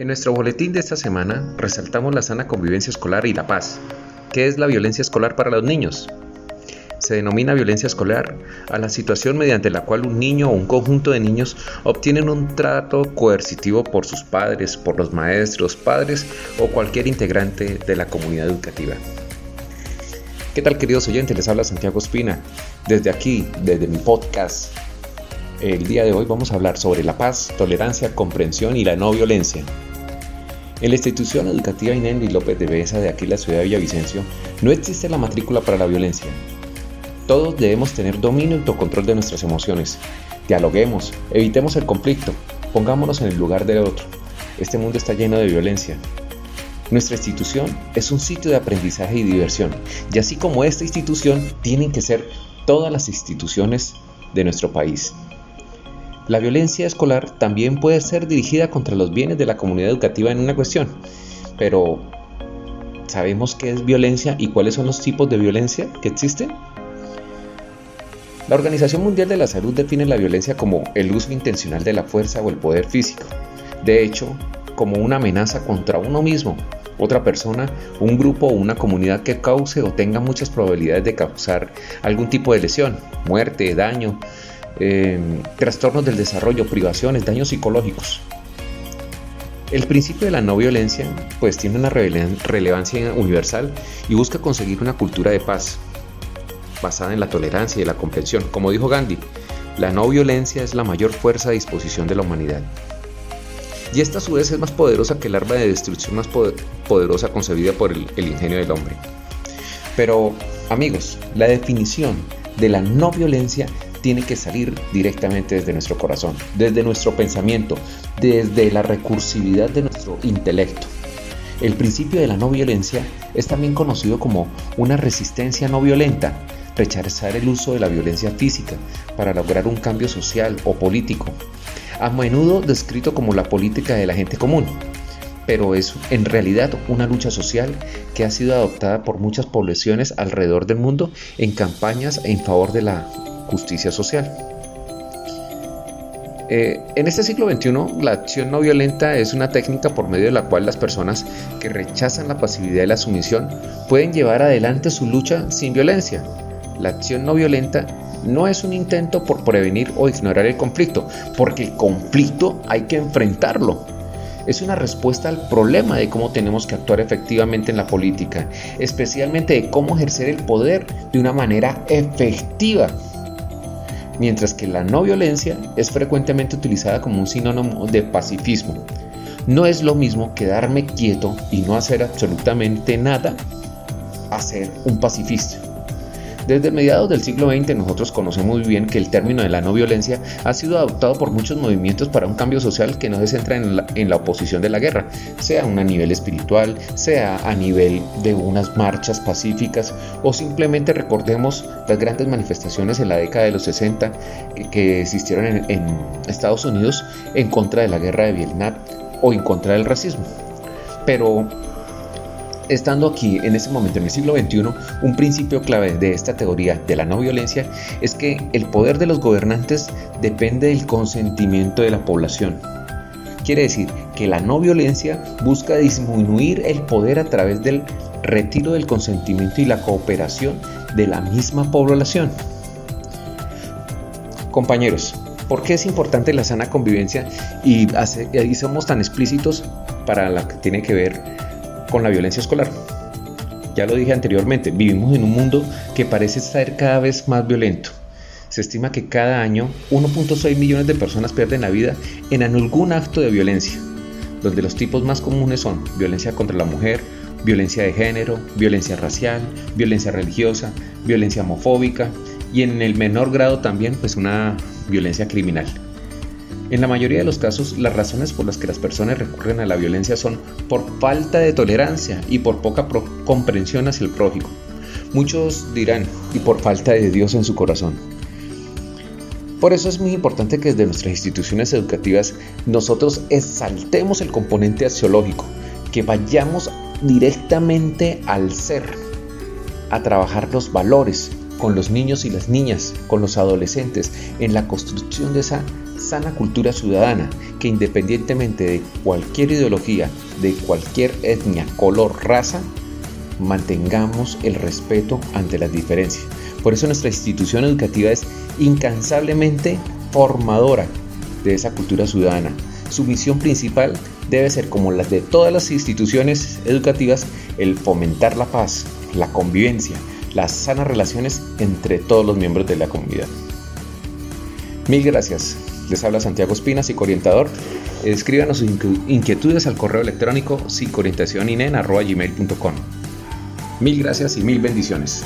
En nuestro boletín de esta semana resaltamos la sana convivencia escolar y la paz. ¿Qué es la violencia escolar para los niños? Se denomina violencia escolar a la situación mediante la cual un niño o un conjunto de niños obtienen un trato coercitivo por sus padres, por los maestros, padres o cualquier integrante de la comunidad educativa. ¿Qué tal queridos oyentes? Les habla Santiago Espina. Desde aquí, desde mi podcast, el día de hoy vamos a hablar sobre la paz, tolerancia, comprensión y la no violencia. En la institución educativa Inés López de Besa de aquí la ciudad de Villavicencio no existe la matrícula para la violencia. Todos debemos tener dominio y control de nuestras emociones. Dialoguemos, evitemos el conflicto, pongámonos en el lugar del otro. Este mundo está lleno de violencia. Nuestra institución es un sitio de aprendizaje y diversión, y así como esta institución tienen que ser todas las instituciones de nuestro país. La violencia escolar también puede ser dirigida contra los bienes de la comunidad educativa en una cuestión, pero ¿sabemos qué es violencia y cuáles son los tipos de violencia que existen? La Organización Mundial de la Salud define la violencia como el uso intencional de la fuerza o el poder físico. De hecho, como una amenaza contra uno mismo, otra persona, un grupo o una comunidad que cause o tenga muchas probabilidades de causar algún tipo de lesión, muerte, daño, Em, trastornos del desarrollo, privaciones, daños psicológicos. El principio de la no violencia pues tiene una relevancia universal y busca conseguir una cultura de paz basada en la tolerancia y la comprensión. Como dijo Gandhi, la no violencia es la mayor fuerza a disposición de la humanidad. Y esta a su vez es más poderosa que el arma de destrucción más poderosa concebida por el ingenio del hombre. Pero, amigos, la definición de la no violencia tiene que salir directamente desde nuestro corazón, desde nuestro pensamiento, desde la recursividad de nuestro intelecto. El principio de la no violencia es también conocido como una resistencia no violenta, rechazar el uso de la violencia física para lograr un cambio social o político, a menudo descrito como la política de la gente común, pero es en realidad una lucha social que ha sido adoptada por muchas poblaciones alrededor del mundo en campañas en favor de la justicia social. Eh, en este siglo XXI, la acción no violenta es una técnica por medio de la cual las personas que rechazan la pasividad y la sumisión pueden llevar adelante su lucha sin violencia. La acción no violenta no es un intento por prevenir o ignorar el conflicto, porque el conflicto hay que enfrentarlo. Es una respuesta al problema de cómo tenemos que actuar efectivamente en la política, especialmente de cómo ejercer el poder de una manera efectiva mientras que la no violencia es frecuentemente utilizada como un sinónimo de pacifismo. No es lo mismo quedarme quieto y no hacer absolutamente nada a ser un pacifista. Desde mediados del siglo XX nosotros conocemos muy bien que el término de la no violencia ha sido adoptado por muchos movimientos para un cambio social que no se centra en la, en la oposición de la guerra, sea a nivel espiritual, sea a nivel de unas marchas pacíficas o simplemente recordemos las grandes manifestaciones en la década de los 60 que, existieron en, en Estados Unidos en contra de la guerra de Vietnam o en contra del racismo. Pero Estando aquí en ese momento, en el siglo XXI, un principio clave de esta teoría de la no violencia es que el poder de los gobernantes depende del consentimiento de la población. Quiere decir que la no violencia busca disminuir el poder a través del retiro del consentimiento y la cooperación de la misma población. Compañeros, ¿por qué es importante la sana convivencia y, y somos tan explícitos para la que tiene que ver con la violencia escolar. Ya lo dije anteriormente, vivimos en un mundo que parece ser cada vez más violento. Se estima que cada año 1.6 millones de personas pierden la vida en algún acto de violencia, donde los tipos más comunes son violencia contra la mujer, violencia de género, violencia racial, violencia religiosa, violencia homofóbica y en el menor grado también pues una violencia criminal. En la mayoría de los casos, las razones por las que las personas recurren a la violencia son por falta de tolerancia y por poca comprensión hacia el prójimo. Muchos dirán, y por falta de Dios en su corazón. Por eso es muy importante que desde nuestras instituciones educativas nosotros exaltemos el componente axiológico, que vayamos directamente al ser, a trabajar los valores con los niños y las niñas, con los adolescentes, en la construcción de esa sana cultura ciudadana que independientemente de cualquier ideología, de cualquier etnia, color, raza, mantengamos el respeto ante las diferencias. Por eso nuestra institución educativa es incansablemente formadora de esa cultura ciudadana. Su misión principal debe ser, como las de todas las instituciones educativas, el fomentar la paz, la convivencia, las sanas relaciones entre todos los miembros de la comunidad. Mil gracias. Les habla Santiago Espina, psicoorientador. Escríbanos sus inquietudes al correo electrónico psicoorientacioninen.gmail.com Mil gracias y mil bendiciones.